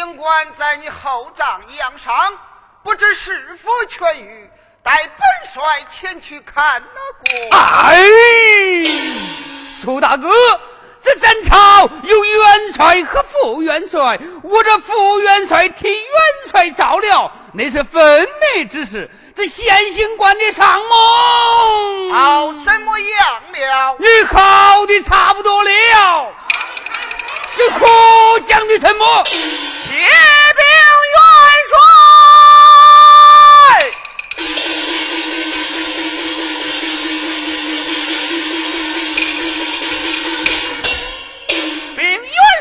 先行官在你后帐养伤，不知是否痊愈，待本帅前去看那过。哎，苏大哥。这战朝有元帅和副元帅，我这副元帅替元帅照料，那是分内之事。这先行官的上梦，好怎么样了？你好的差不多了，你可讲的什么？启禀元帅。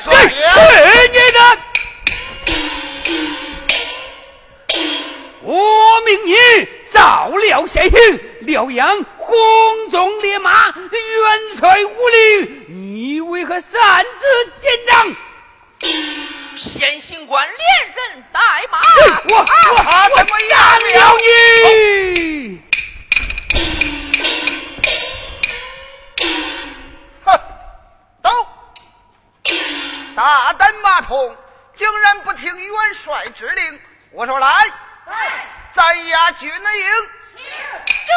去你的！我命你辽阳红中烈马，元帅无令，你为何擅自见长？先行官连人带马，我我我我压了你走！大胆马童，竟然不听元帅指令！我说来，来，咱押军营。这。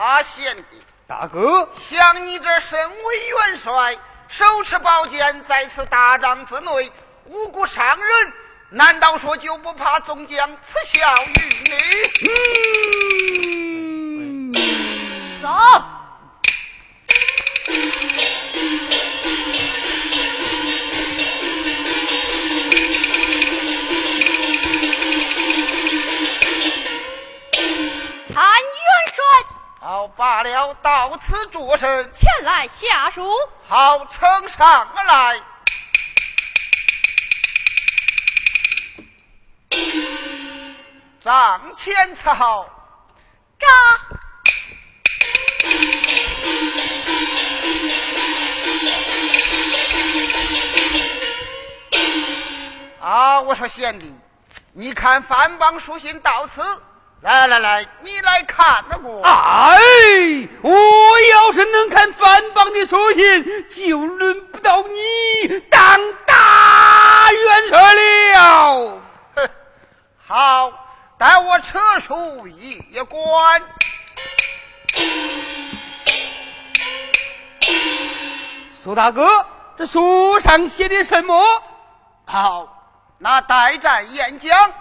啊，贤弟，大哥，像你这身为元帅，手持宝剑在此大帐之内，无辜伤人。难道说就不怕众将耻笑于你？走。罢了，到此着身，前来下书。好，呈上来。帐前草，扎。啊！我说贤弟，你看范邦书信到此，来来来，你来看那个。哎，我要是能看范邦的书信，就轮不到你当大元帅了。哼，好。待我撤出一关。苏大哥，这书上写的什么？好，那待在演讲，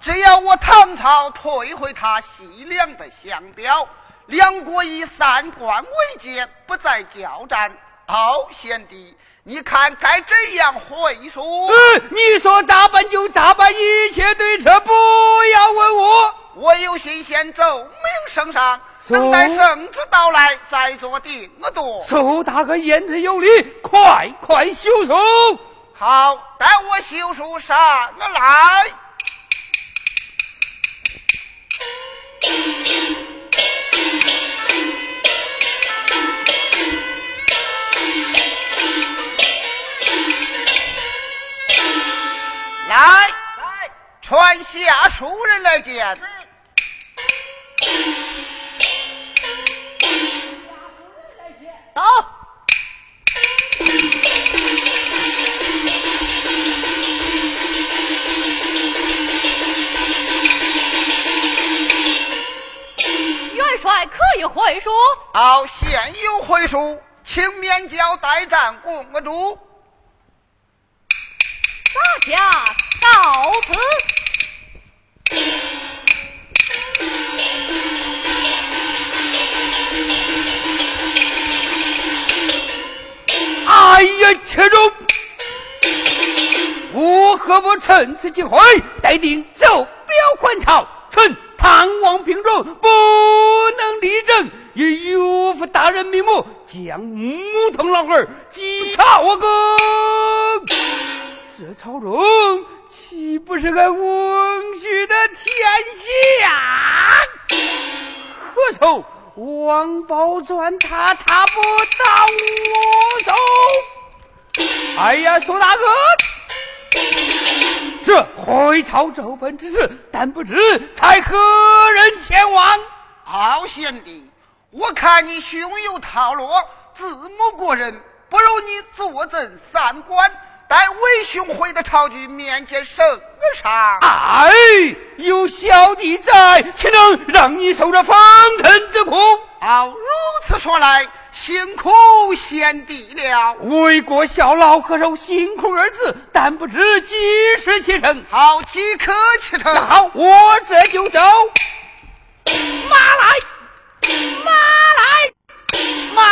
只要我唐朝退回他西凉的降表，两国以三关为界，不再交战。好，贤弟。你看该怎样回说？嗯，你说咋办就咋办，一切对策不要问我。我有心先奏明圣上，等待圣旨到来再做定夺。苏大哥言之有理，快快修书。好，待我修书上来。来，传下书人来见。走。回书。好，现有回书，请免交代战公主。大家到此。哎呀，切中！我何不趁此机会，待定奏表还朝？臣探望兵中，不能立正，以岳父大人名目，将木头老儿击杀我哥。这朝中岂不是个翁婿的天下？何愁王宝钏他他不到我手？哎呀，苏大哥，这回朝奏本之事，但不知才何人前往？好贤弟，我看你胸有韬略，自母过人，不如你坐镇三关。待为兄回到朝局面见圣上。哎，有小弟在，岂能让你受这风尘之苦？好，如此说来，辛苦贤弟了。为国效劳，可受辛苦二字？但不知几时启程？好，即刻启程。好，我这就走。马来，马来，马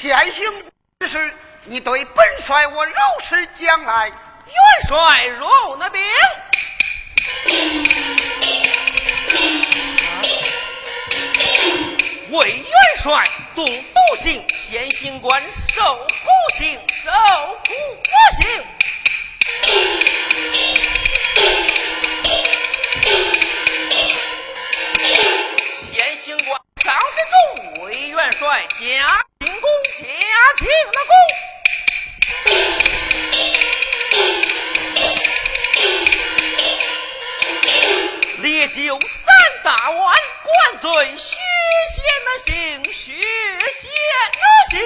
先行之事，你对本帅我如实讲来。元帅若那兵，为元帅动毒刑，先行官受苦刑，受苦不刑。先行官上之中，为元帅加进功，加进了功。烈酒三大碗，灌醉许仙的姓，许仙的姓。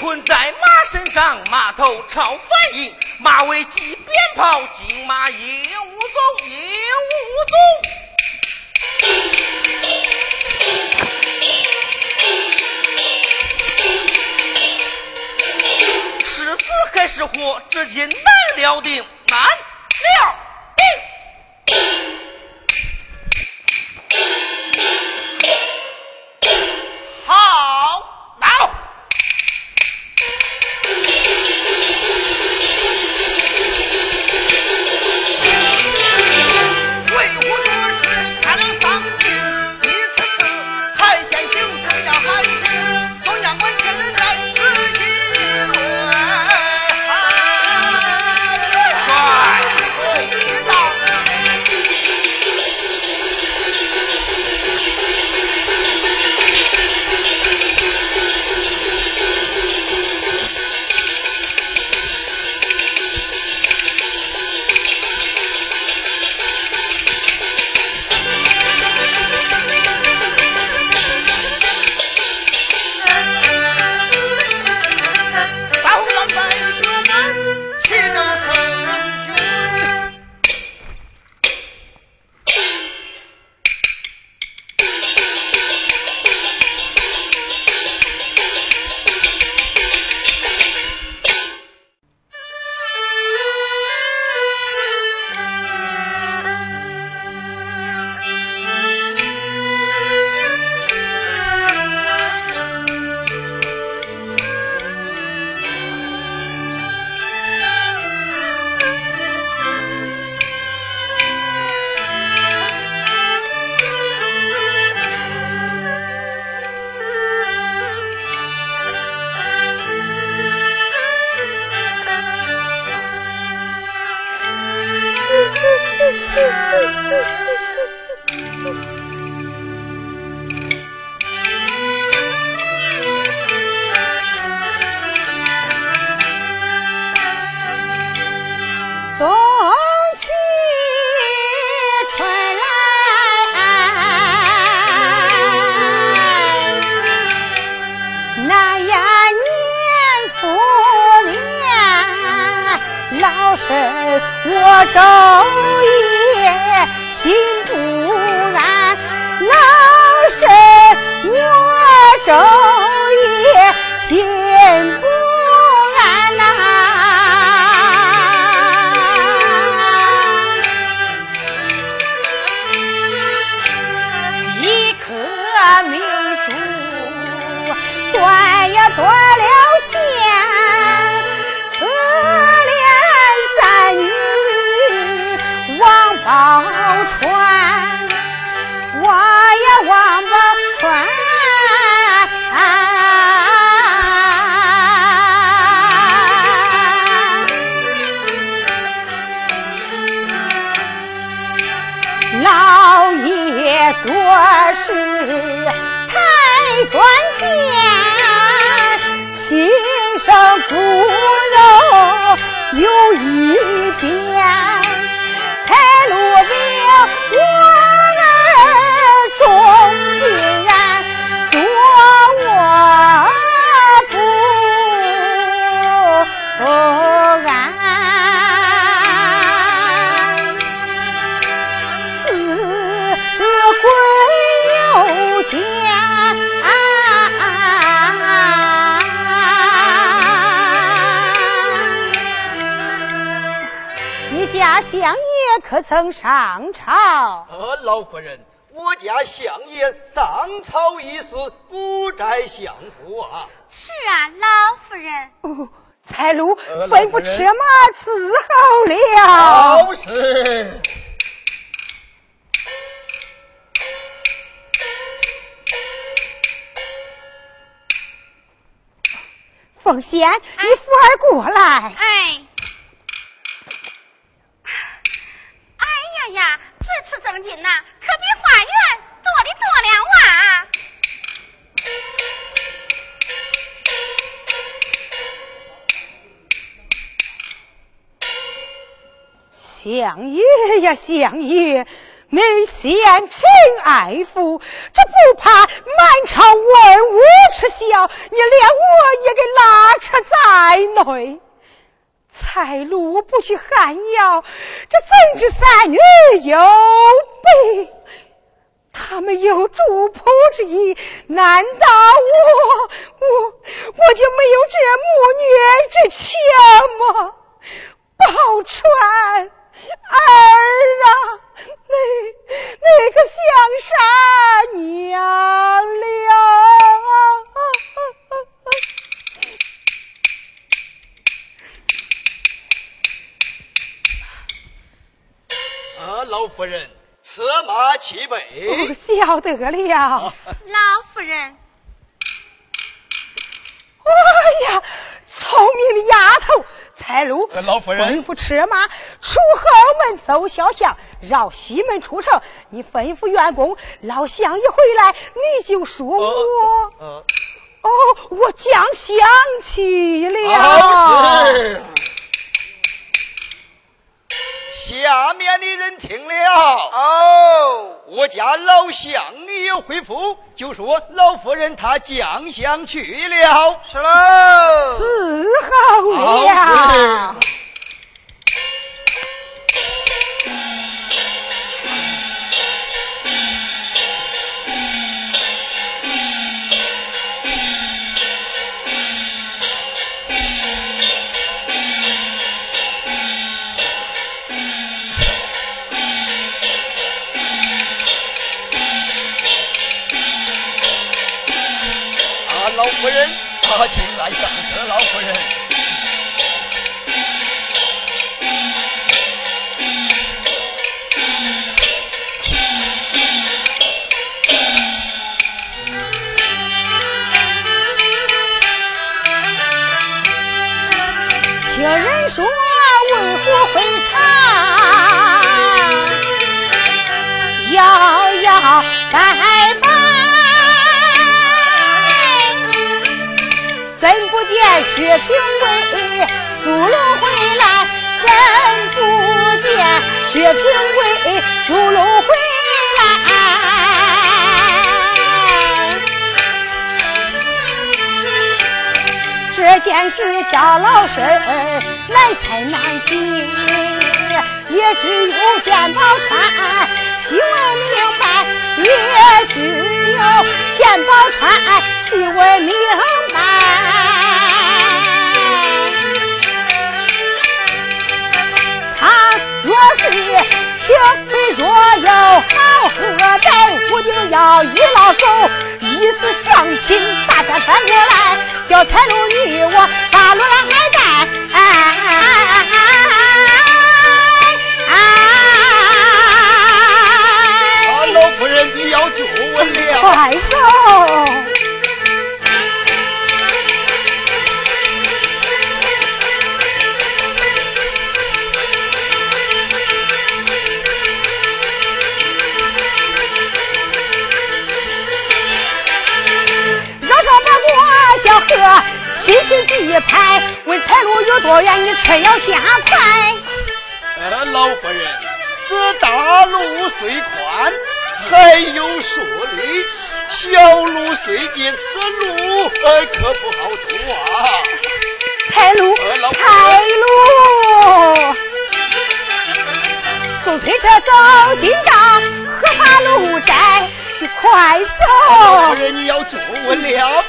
困在马身上，马头朝反应，马尾系鞭炮，金马也无踪，也无踪。是死还是活，至今难料定，难料可曾上朝？呃，老夫人，我家相爷上朝一事不在相府啊。是啊，老夫人。哦，财路吩咐车马伺候了。好事。凤仙，你扶儿过来。哎。呀，支出增进呐，可比花园多的多了啊！相爷呀，相爷，你贤臣爱富，这不怕满朝文武耻笑，你连我也给拉扯在内。财路不去寒窑，这怎知三女有备？他们有主仆之意，难道我我我就没有这母女之情吗？宝钏儿啊，那那个像啥娘了？啊，老夫人，策马齐备。晓得了。老夫人。哎呀，聪明的丫头，财路。老夫人。吩咐车马出后门走小巷，绕西门出城。你吩咐员工，老乡一回来，你就说我。哦，我将想起了。下面的人听了。哦，我家老乡你有回复，就说老夫人她将相去了，是喽，伺候了。人，啊，请来上车，老夫人。听人说为何会长，遥遥拜见薛平贵苏龙回来？怎不见薛平贵苏龙回来？这件事叫老身来猜难解。也只有见宝钏细问明白，也只有见宝钏细问明白。若要好喝招呼定要一老手一死相亲大家翻过来叫财路与我把路来带。哎哎哎哎哎哎老夫人你要救我了快走小河，心情急拍，问财路有多远，你车要加快。呃，老夫人，这大路虽宽。还有说理，小路虽近，这路呃可不好走啊！财路，财路，送推车走进大河把路窄，你快走！夫人，你要坐稳了。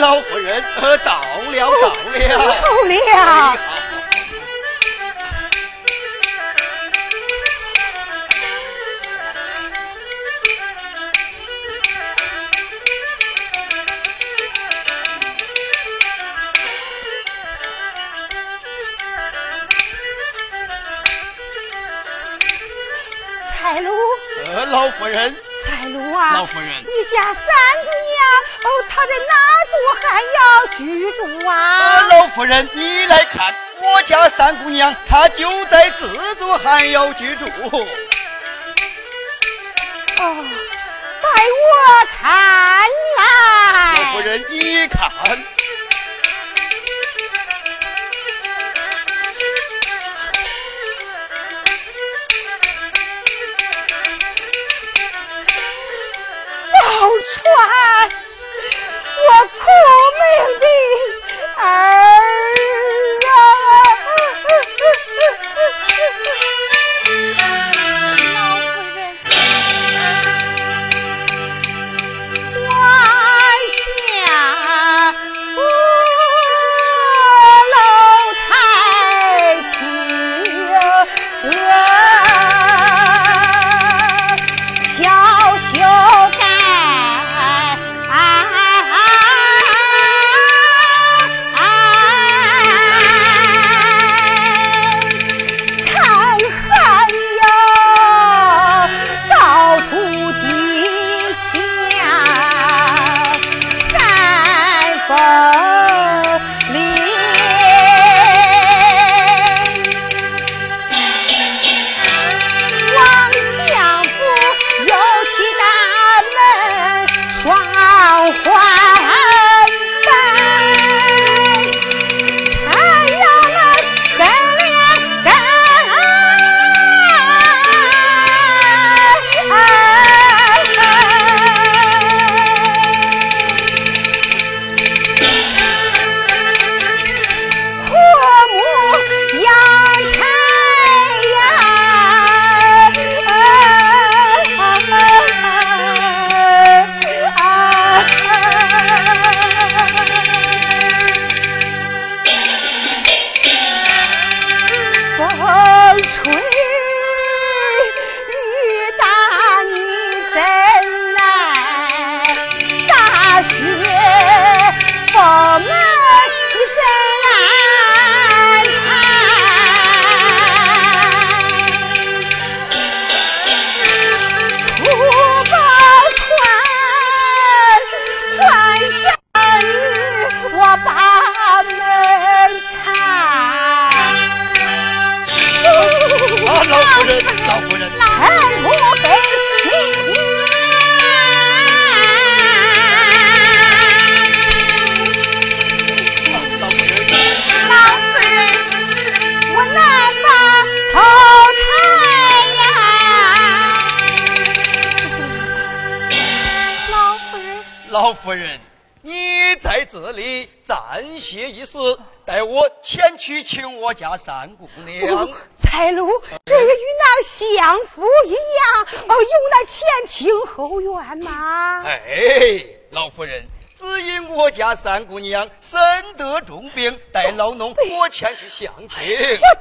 老夫人，到了，到了，到了。蔡路，呃，老夫人。蔡路啊，老夫人，你家三姑娘哦，她在哪座还要居住啊？老夫人，你来看，我家三姑娘她就在这座还要居住。哦，带我看来。老夫人，你看。三姑娘。彩楼，这也与那相夫一样，哦，有那前厅后院嘛。哎，老夫人，只因我家三姑娘身得重病，待老农我前去相亲。我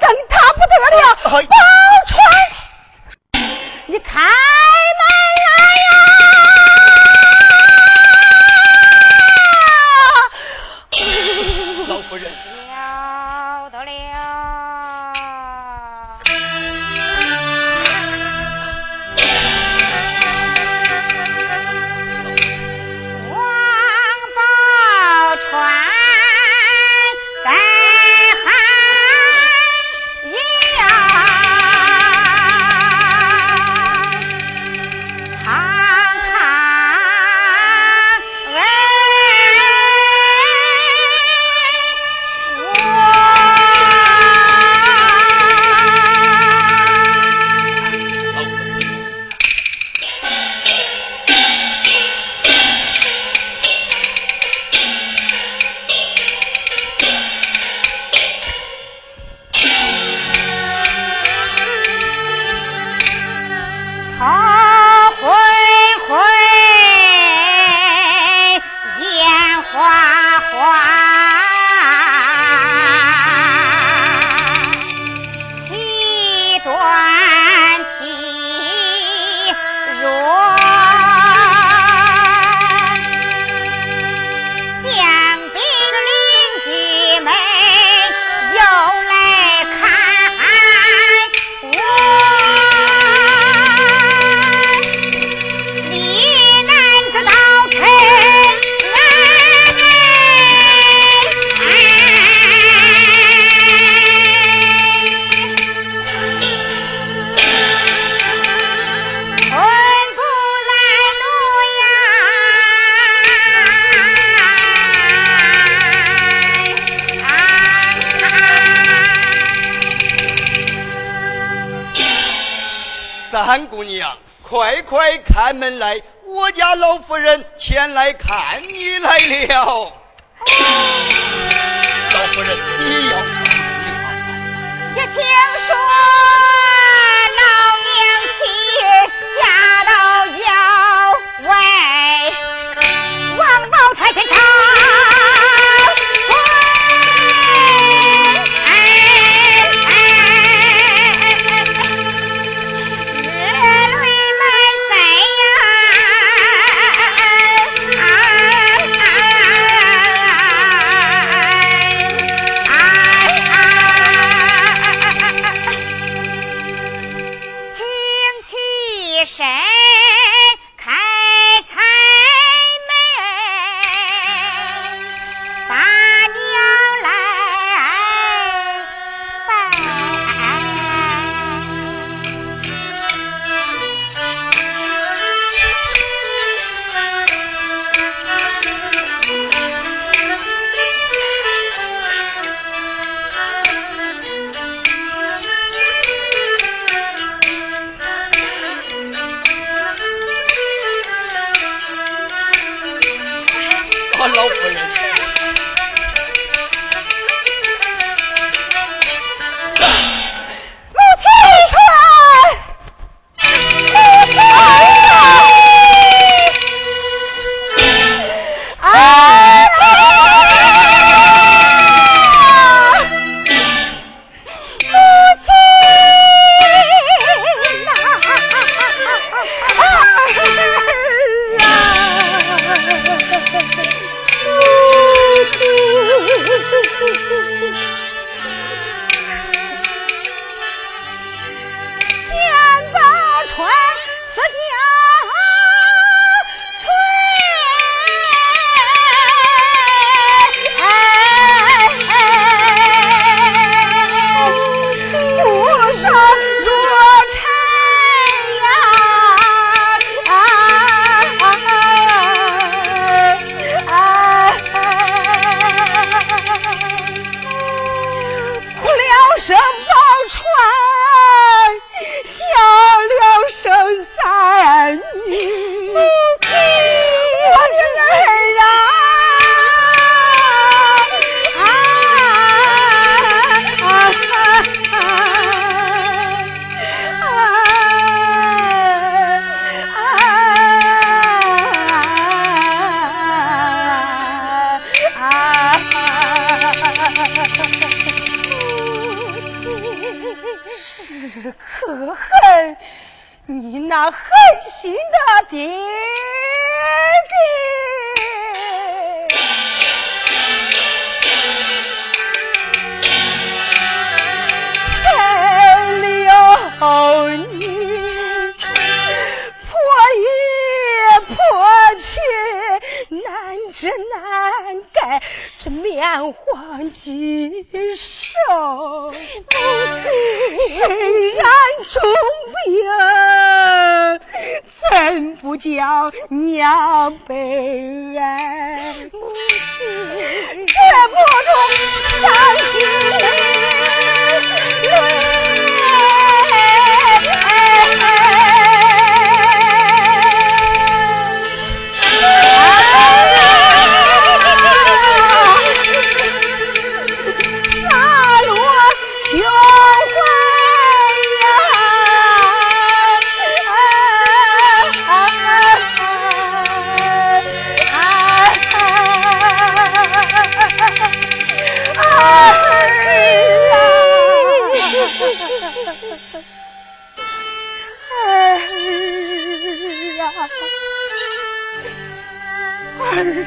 儿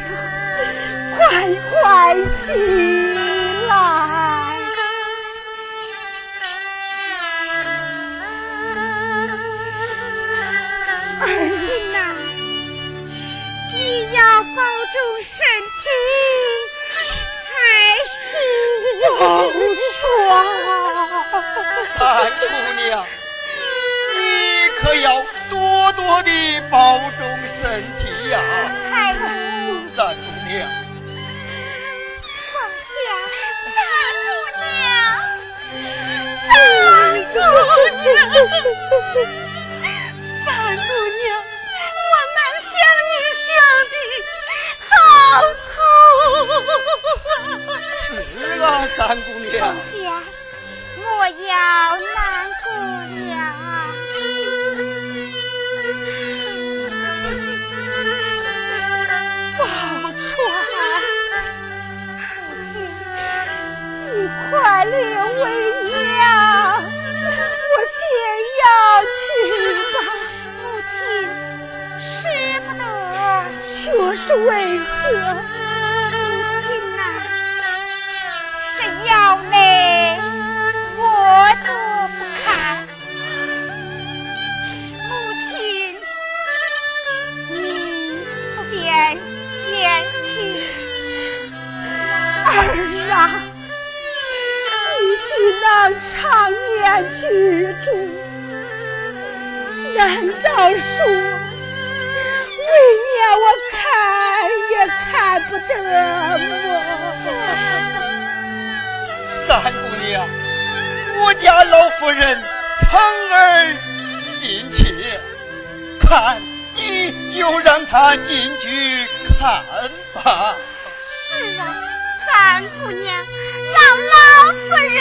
啊，快快起来！儿子呐，你要保重身体才是。三姑娘，你可要多多的保重身体呀、太公，三姑娘，放下三姑娘，三姑娘，三姑娘，我能想你想的好苦。是啊，三姑娘放，下，莫要难过了。你快领为娘，我先要去吧。母亲，使不得。却是为何？母亲呐、这药内常年居住，难道说为娘我看也看不得么？三姑娘，我家老夫人疼儿心切，看你就让她进去看吧。是啊，三姑娘，让老夫人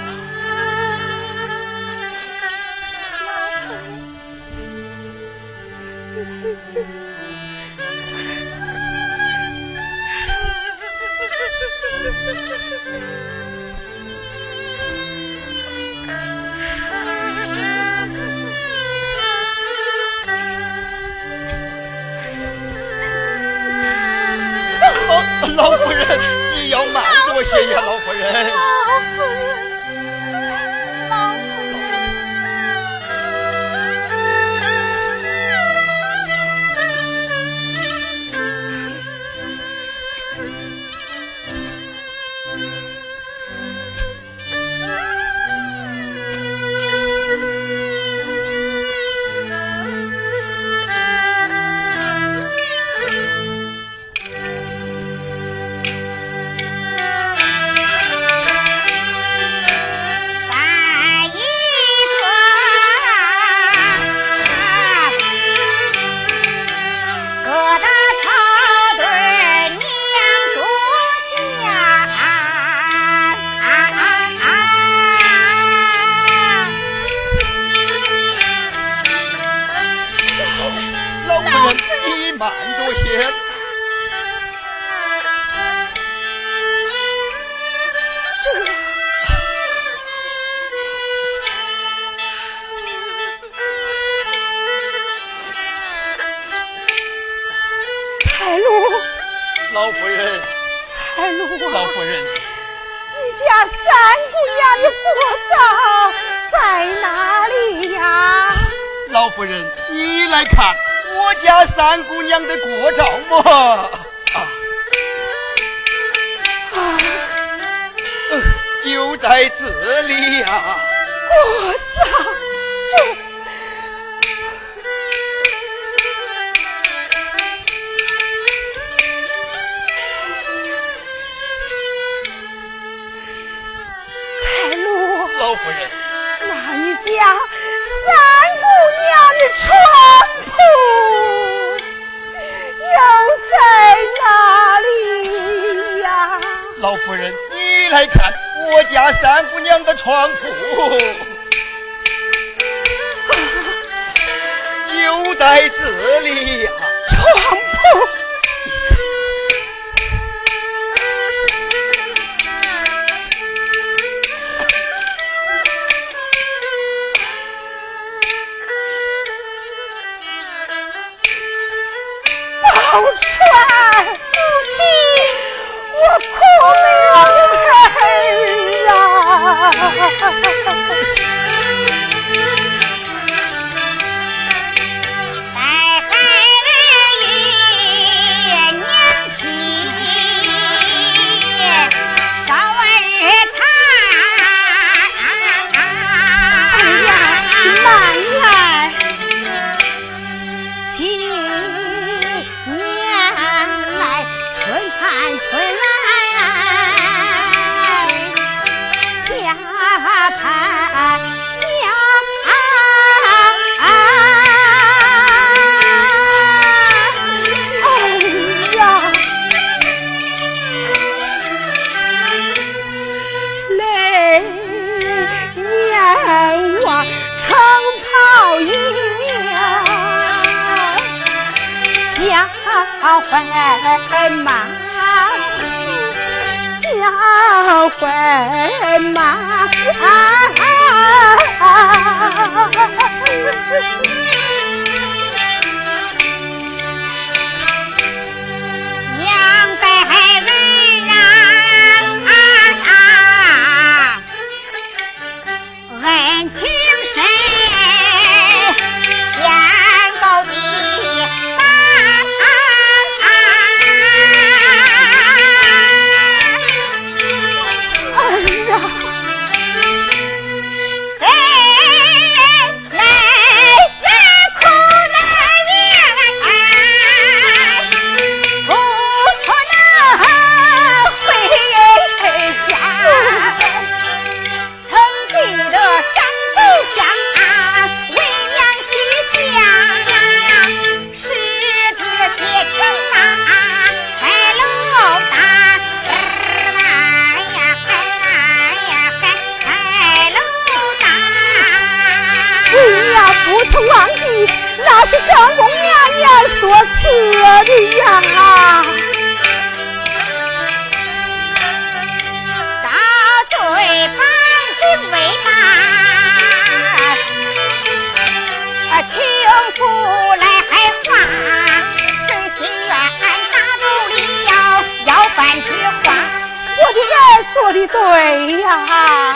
老夫人，你要慢坐些呀，老夫人。老夫人，你家三姑娘的过早在哪里呀？老夫人，你来看我家三姑娘的过照嘛。啊，就在这里呀。来看我家三姑娘的床铺，就在这里呀，床铺。对呀。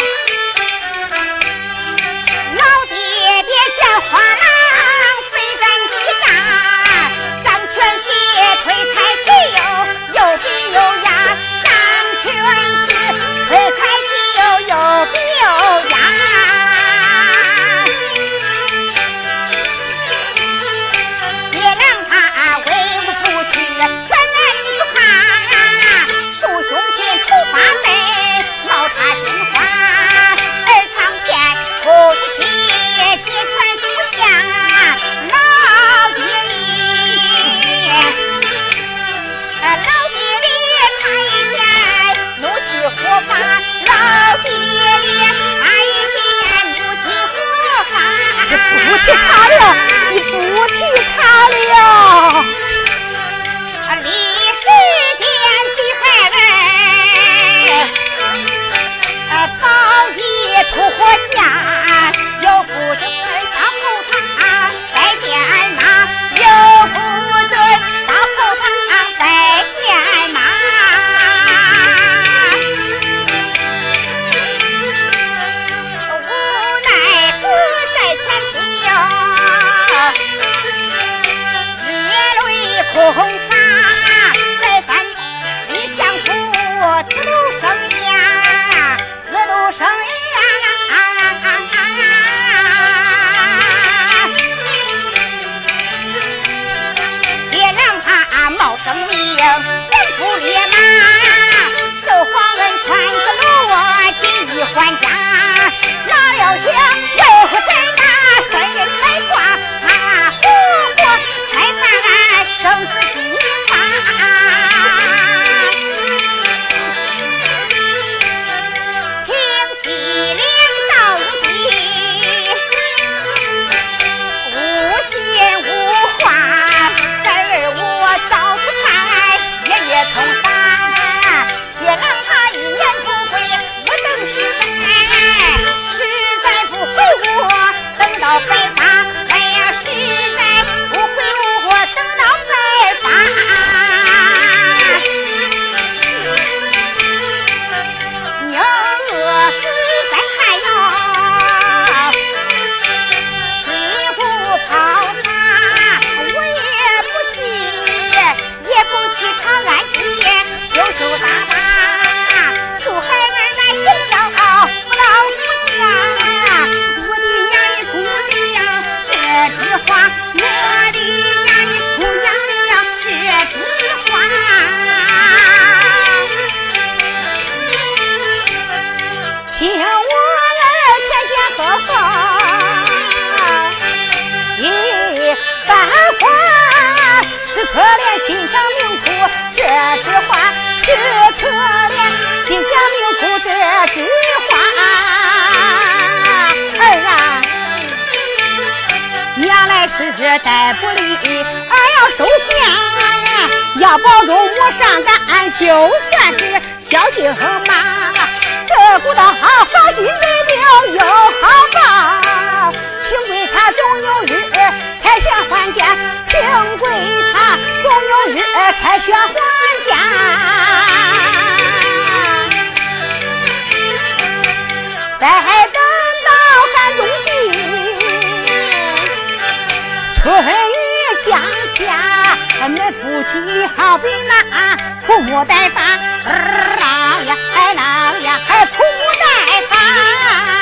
起好比那父母待发，儿呀，哎郎呀，哎父母待发。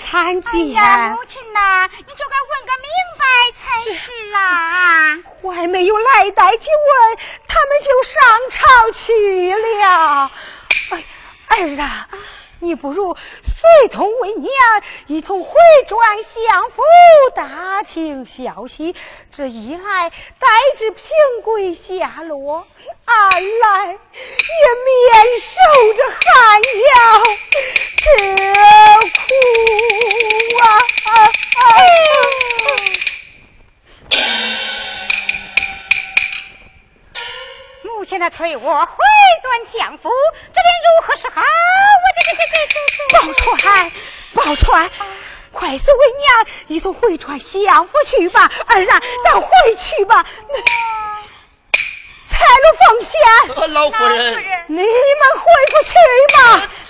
看见，哎呀，母亲呐，你就该问个明白才是啊！我还没有来得及问，他们就上朝去了。哎，儿啊，你不如随同为娘一同回转相府打听消息。这一来，待至平贵下落；二来，也免受这寒窑之苦啊！母亲的催我回转相府，这便如何是好？我这这这这这，宝钏，宝钏，快随为娘一同回转相府去吧。儿啊，咱回去吧。财路奉献，老夫人，你们回不去吗？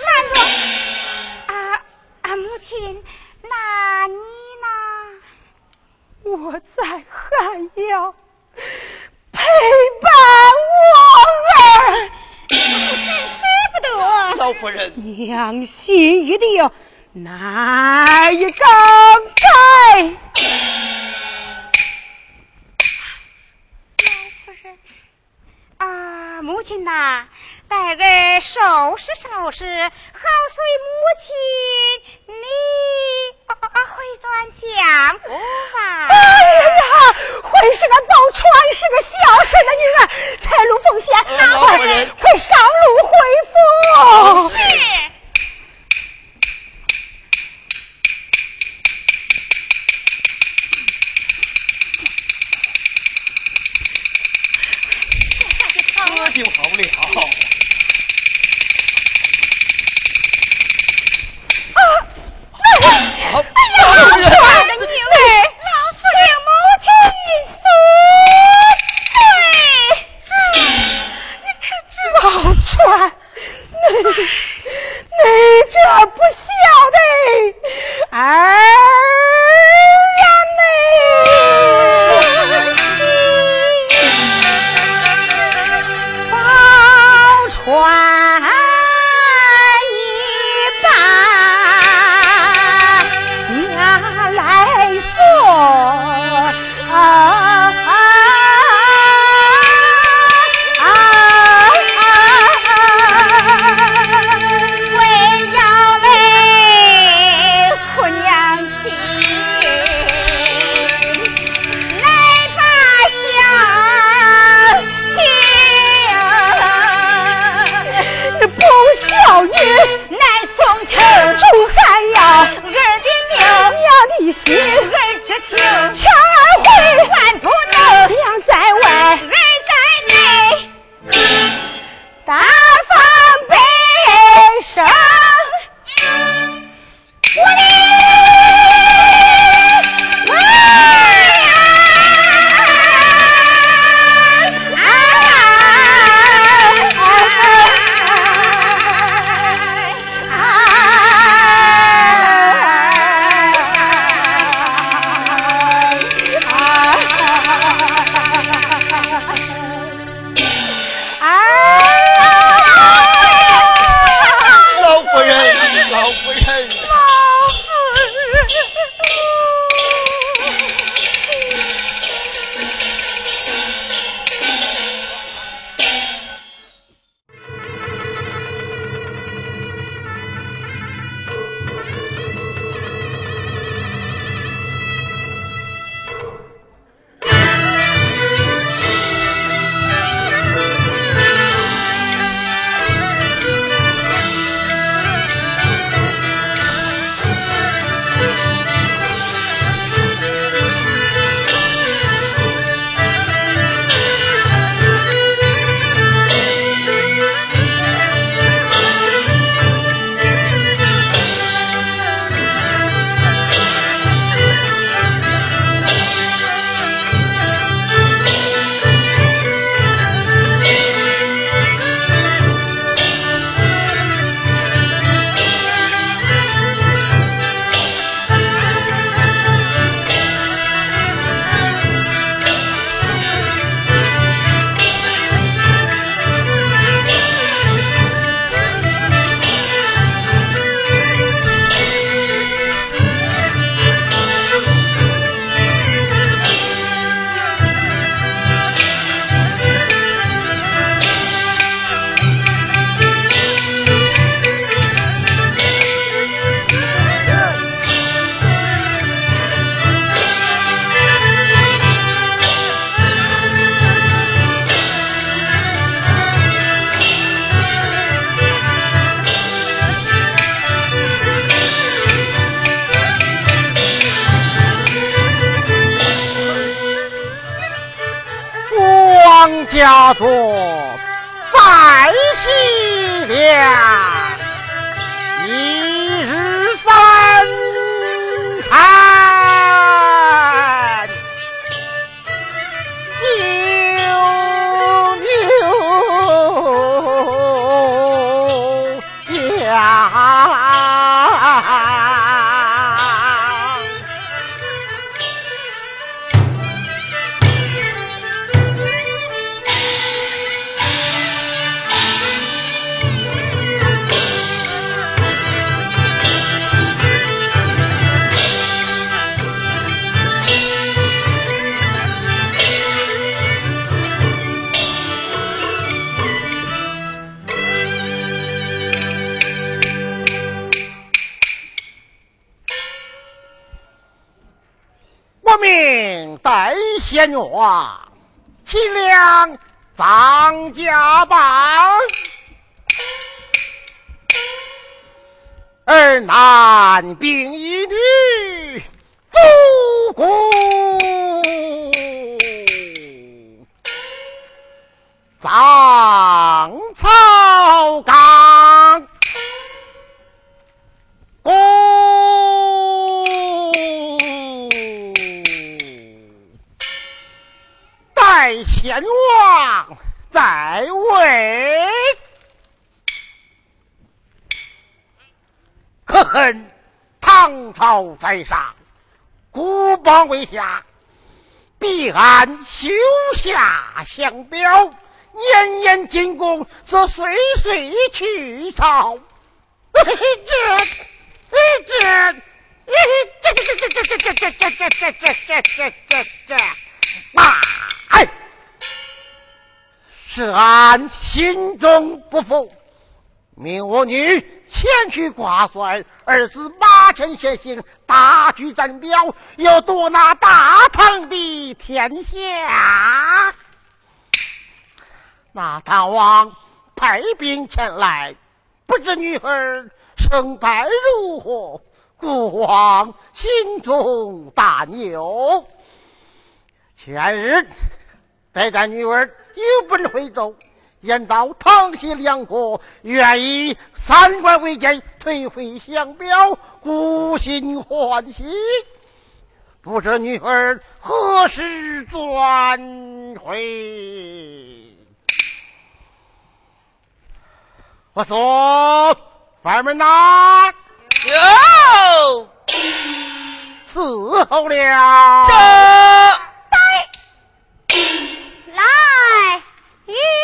慢着，啊啊，母亲，那你呢？我在还要。陪伴我儿，真舍不得。老夫人，娘心一定，哪一更改？老夫人，啊，母亲呐，待儿收拾收拾，好随母亲你。回转相夫吧！哎呀，会是个宝钏，是个孝顺的女儿，财路奉献，快快上路回府。是。这就好了。天王，请张家榜。二男并一女，夫姑。上草岗，贤王在位，可恨唐朝在上，孤邦为下，必按修下相表，年年进贡，则岁岁去朝。这，这，这，这，这，这，这，这，这，这，这，这，这，这，这，这，这，这，哎，是俺心中不服，命我女前去挂帅，儿子马前先行，大举战表，要夺那大唐的天下。那大王派兵前来，不知女儿胜败如何，孤王心中担忧。前日。待干女儿有本回奏，言道唐西两国愿意三关为鉴，退回降表，故心欢喜。不知女儿何时转回？我说，房门呐，有伺候了。这。Yeah.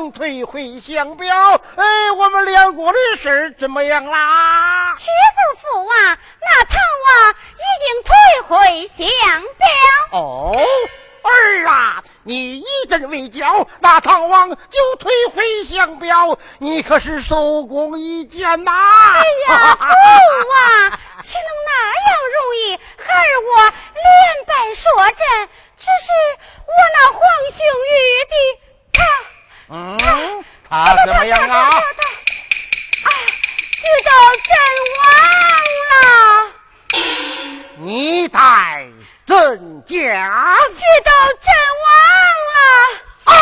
一。退回降表，哎，我们两国的事怎么样啦？屈祖父王，那唐王已经退回降表。哦，儿啊，你一阵未交，那唐王就退回降表，你可是收功一件呐！哎呀，父王，了，你待怎讲？去到阵亡了，啊！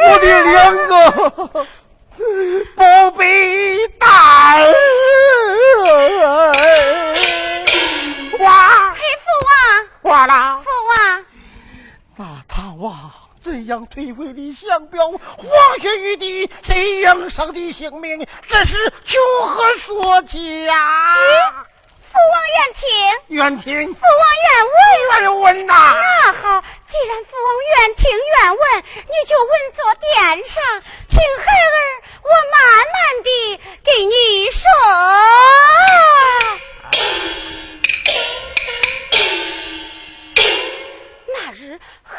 我的两个宝贝蛋，哇！黑父王，挂了。退回的相标，黄血玉帝这样伤的性命，这是从何说起呀？父王愿听，愿听。父王愿问，愿问呐。那好，既然父王愿听愿问，你就稳坐殿上，听孩儿我慢慢的给你说。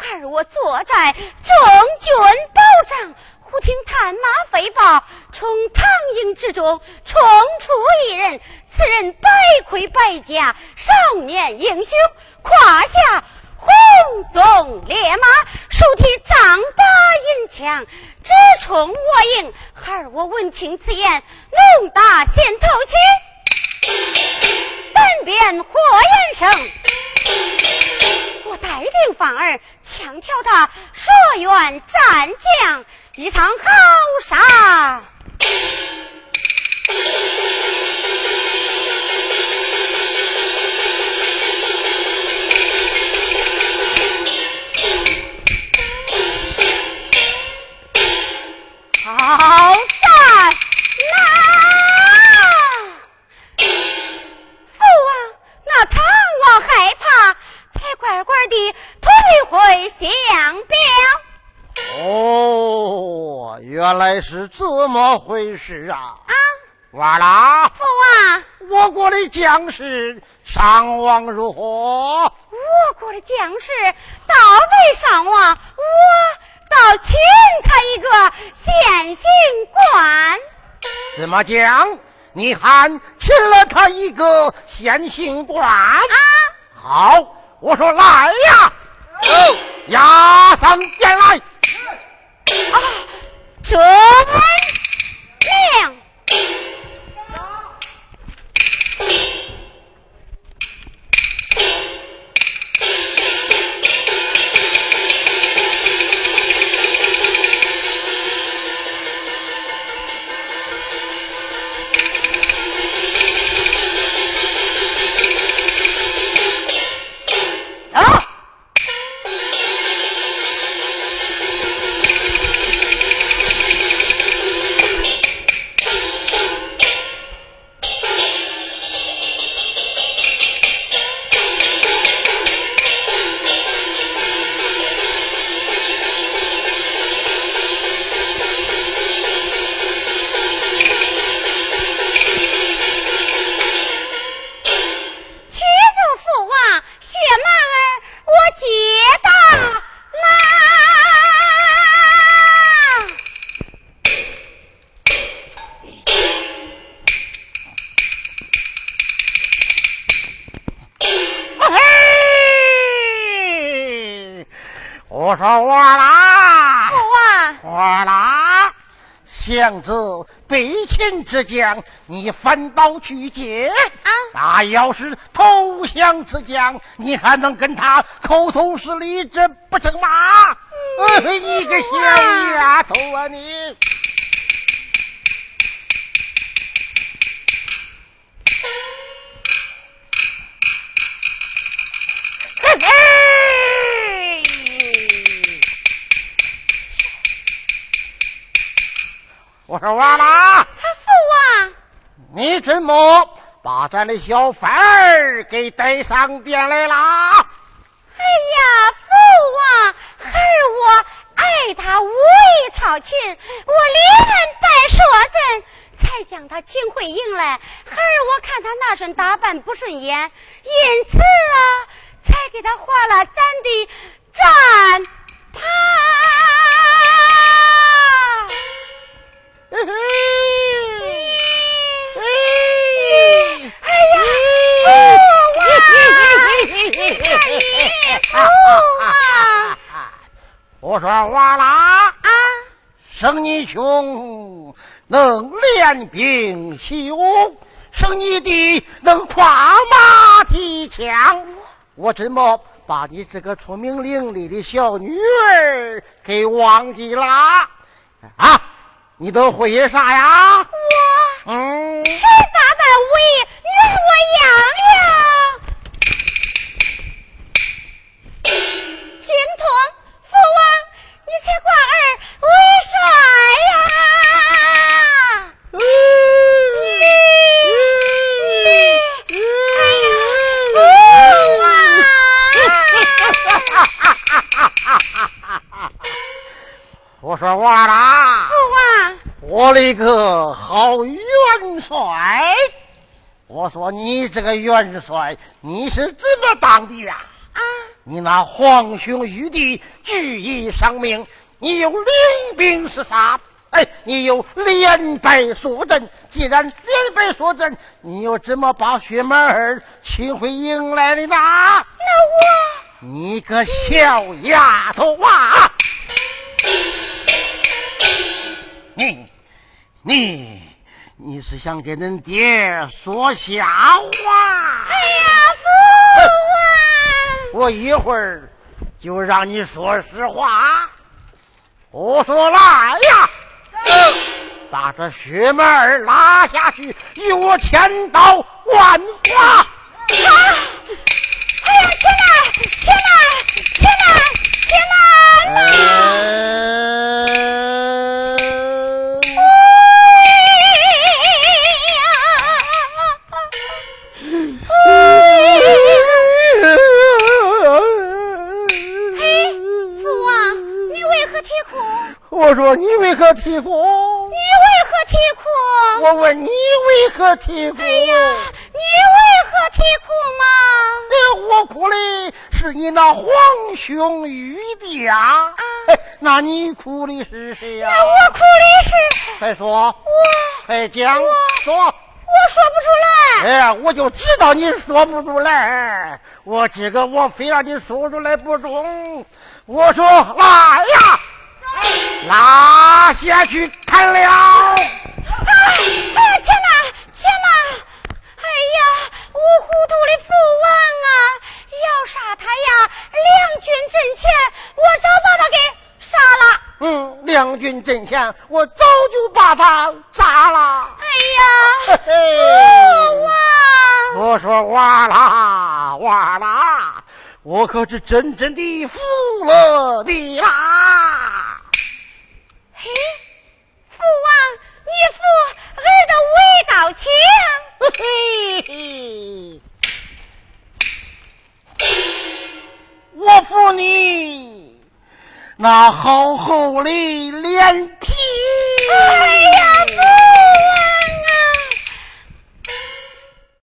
孩儿我坐在中军保障，忽听探马飞报，从唐营之中冲出一人。此人百盔百甲，少年英雄，胯下红鬃烈马，手提丈八银枪，直冲我营。孩儿我闻听此言，怒大先头起，半边火焰声。我带领范儿，枪挑他说愿战将，一场好杀。好的退回降表。哦，原来是这么回事啊！啊，完了。父王，我国的将士伤亡如何？我国的将士到位伤亡，我。倒请他一个现行官，怎么讲？你还请了他一个现行官啊？好，我说来呀，走，押上殿来。啊，遵你翻刀去劫啊！那要是投降之将，你还能跟他口头是礼，这不成吗？你个小丫头啊，你！我说完了。把咱的小范儿给带上殿来啦？哎呀，父王，孩儿我爱他武艺超群，我连拜说阵，才将他请回营来。孩儿我看他那身打扮不顺眼，因此啊，才给他画了咱的战袍。嘿嘿。我说完了啊！生你兄能练兵习武，生你弟能跨马提枪，我怎么把你这个聪明伶俐的小女儿给忘记啦啊？你都会啥呀？我嗯，十八般武艺，任我样样。精通，才挂儿为帅呀！我说话啦！我我的个好元帅！我说你这个元帅，你是怎么当的呀？你那皇兄玉帝举义丧命，你有领兵是啥，哎，你有连败数阵。既然连败数阵，你又怎么把薛满儿请回营来的呢？那我，你个小丫头啊！你，你，你是想给恁爹说瞎话？哎呀，父一会儿就让你说实话。我说来呀，把这薛门儿拉下去，与我千刀万剐！为何啼哭？你为何啼哭？我问你为何啼哭？哎呀，你为何啼哭嘛？我哭的是你那皇兄玉帝啊！那你哭的是谁呀？那我哭的是……快说！我快讲！说！我说不出来。哎呀，我就知道你说不出来。我今个我非让你说出来不中。我说来呀！拉下去砍了！啊！哎呀，且慢，且慢！哎呀，我糊涂的父王啊！要杀他呀，两军阵前，我早把他给杀了。嗯，两军阵前，我早就把他杀了。哎呀，父王！我说完啦，哇啦，我可是真正的服了你啦！嘿，父王，你父儿的威高强，嘿嘿我服你那厚厚的脸皮。哎呀！